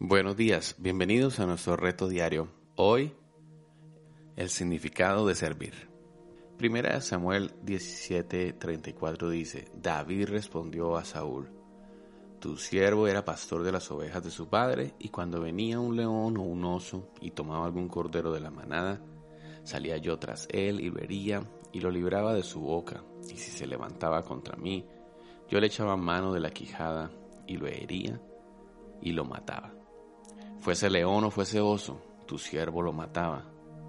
Buenos días, bienvenidos a nuestro reto diario. Hoy, el significado de servir. Primera Samuel 17:34 dice, David respondió a Saúl, Tu siervo era pastor de las ovejas de su padre, y cuando venía un león o un oso y tomaba algún cordero de la manada, salía yo tras él y vería y lo libraba de su boca, y si se levantaba contra mí, yo le echaba mano de la quijada y lo hería y lo mataba. Fuese león o fuese oso, tu siervo lo mataba,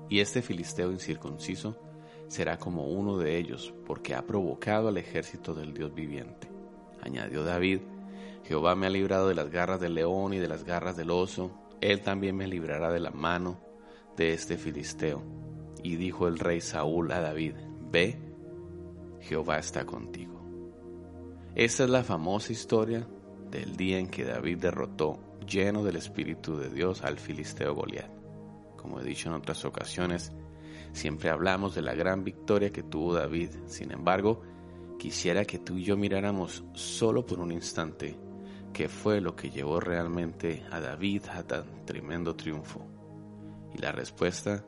y este filisteo incircunciso será como uno de ellos, porque ha provocado al ejército del Dios viviente. Añadió David, Jehová me ha librado de las garras del león y de las garras del oso, él también me librará de la mano de este filisteo. Y dijo el rey Saúl a David, ve, Jehová está contigo. Esta es la famosa historia del día en que David derrotó lleno del Espíritu de Dios al filisteo Goliat. Como he dicho en otras ocasiones, siempre hablamos de la gran victoria que tuvo David. Sin embargo, quisiera que tú y yo miráramos solo por un instante qué fue lo que llevó realmente a David a tan tremendo triunfo. Y la respuesta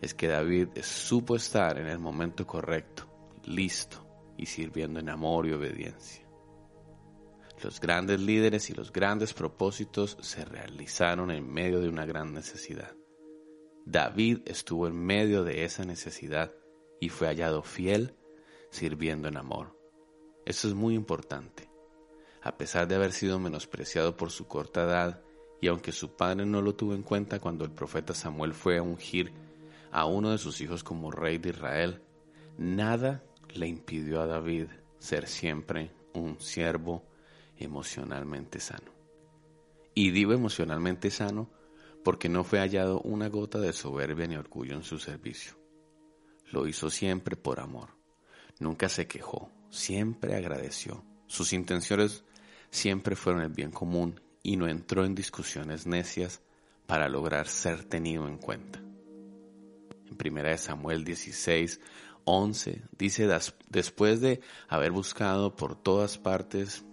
es que David supo estar en el momento correcto, listo y sirviendo en amor y obediencia. Los grandes líderes y los grandes propósitos se realizaron en medio de una gran necesidad. David estuvo en medio de esa necesidad y fue hallado fiel, sirviendo en amor. Eso es muy importante. A pesar de haber sido menospreciado por su corta edad, y aunque su padre no lo tuvo en cuenta cuando el profeta Samuel fue a ungir a uno de sus hijos como rey de Israel, nada le impidió a David ser siempre un siervo emocionalmente sano. Y digo emocionalmente sano porque no fue hallado una gota de soberbia ni orgullo en su servicio. Lo hizo siempre por amor. Nunca se quejó, siempre agradeció. Sus intenciones siempre fueron el bien común y no entró en discusiones necias para lograr ser tenido en cuenta. En 1 Samuel 16, 11 dice, después de haber buscado por todas partes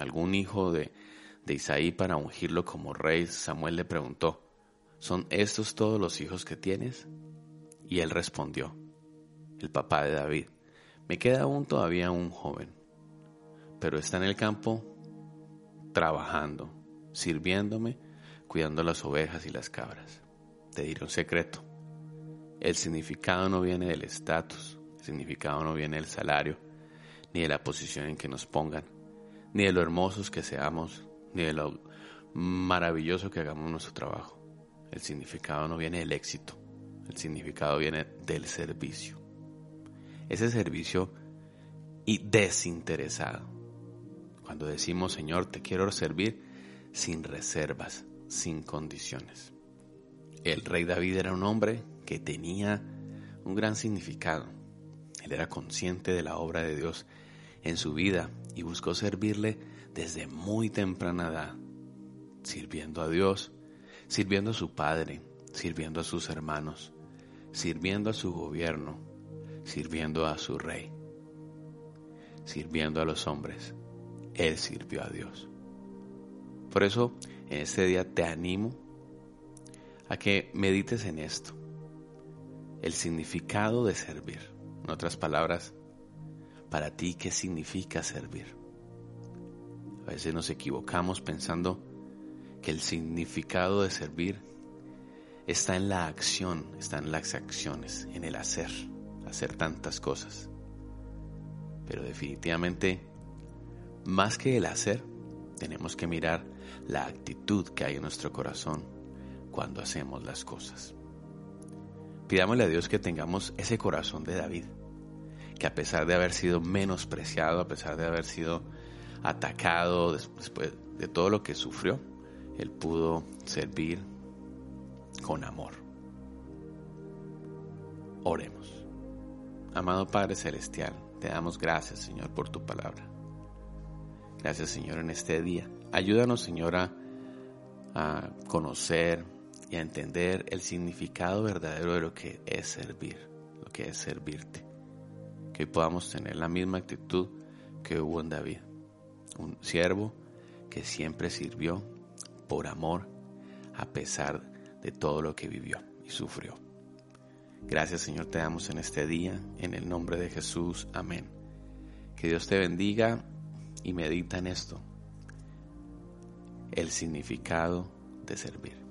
algún hijo de, de Isaí para ungirlo como rey, Samuel le preguntó, ¿son estos todos los hijos que tienes? Y él respondió, el papá de David, me queda aún todavía un joven, pero está en el campo trabajando, sirviéndome, cuidando las ovejas y las cabras. Te diré un secreto. El significado no viene del estatus, el significado no viene del salario, ni de la posición en que nos pongan ni de lo hermosos que seamos, ni de lo maravilloso que hagamos nuestro trabajo. El significado no viene del éxito, el significado viene del servicio. Ese servicio y desinteresado. Cuando decimos, Señor, te quiero servir sin reservas, sin condiciones. El rey David era un hombre que tenía un gran significado. Él era consciente de la obra de Dios en su vida y buscó servirle desde muy temprana edad, sirviendo a Dios, sirviendo a su Padre, sirviendo a sus hermanos, sirviendo a su gobierno, sirviendo a su rey, sirviendo a los hombres. Él sirvió a Dios. Por eso, en este día te animo a que medites en esto, el significado de servir. En otras palabras, para ti qué significa servir. A veces nos equivocamos pensando que el significado de servir está en la acción, está en las acciones, en el hacer, hacer tantas cosas. Pero definitivamente, más que el hacer, tenemos que mirar la actitud que hay en nuestro corazón cuando hacemos las cosas. Pidámosle a Dios que tengamos ese corazón de David, que a pesar de haber sido menospreciado, a pesar de haber sido atacado después de todo lo que sufrió, él pudo servir con amor. Oremos. Amado Padre Celestial, te damos gracias, Señor, por tu palabra. Gracias, Señor, en este día. Ayúdanos, Señor, a, a conocer y a entender el significado verdadero de lo que es servir, lo que es servirte que podamos tener la misma actitud que hubo en David, un siervo que siempre sirvió por amor a pesar de todo lo que vivió y sufrió. Gracias Señor te damos en este día, en el nombre de Jesús, amén. Que Dios te bendiga y medita en esto, el significado de servir.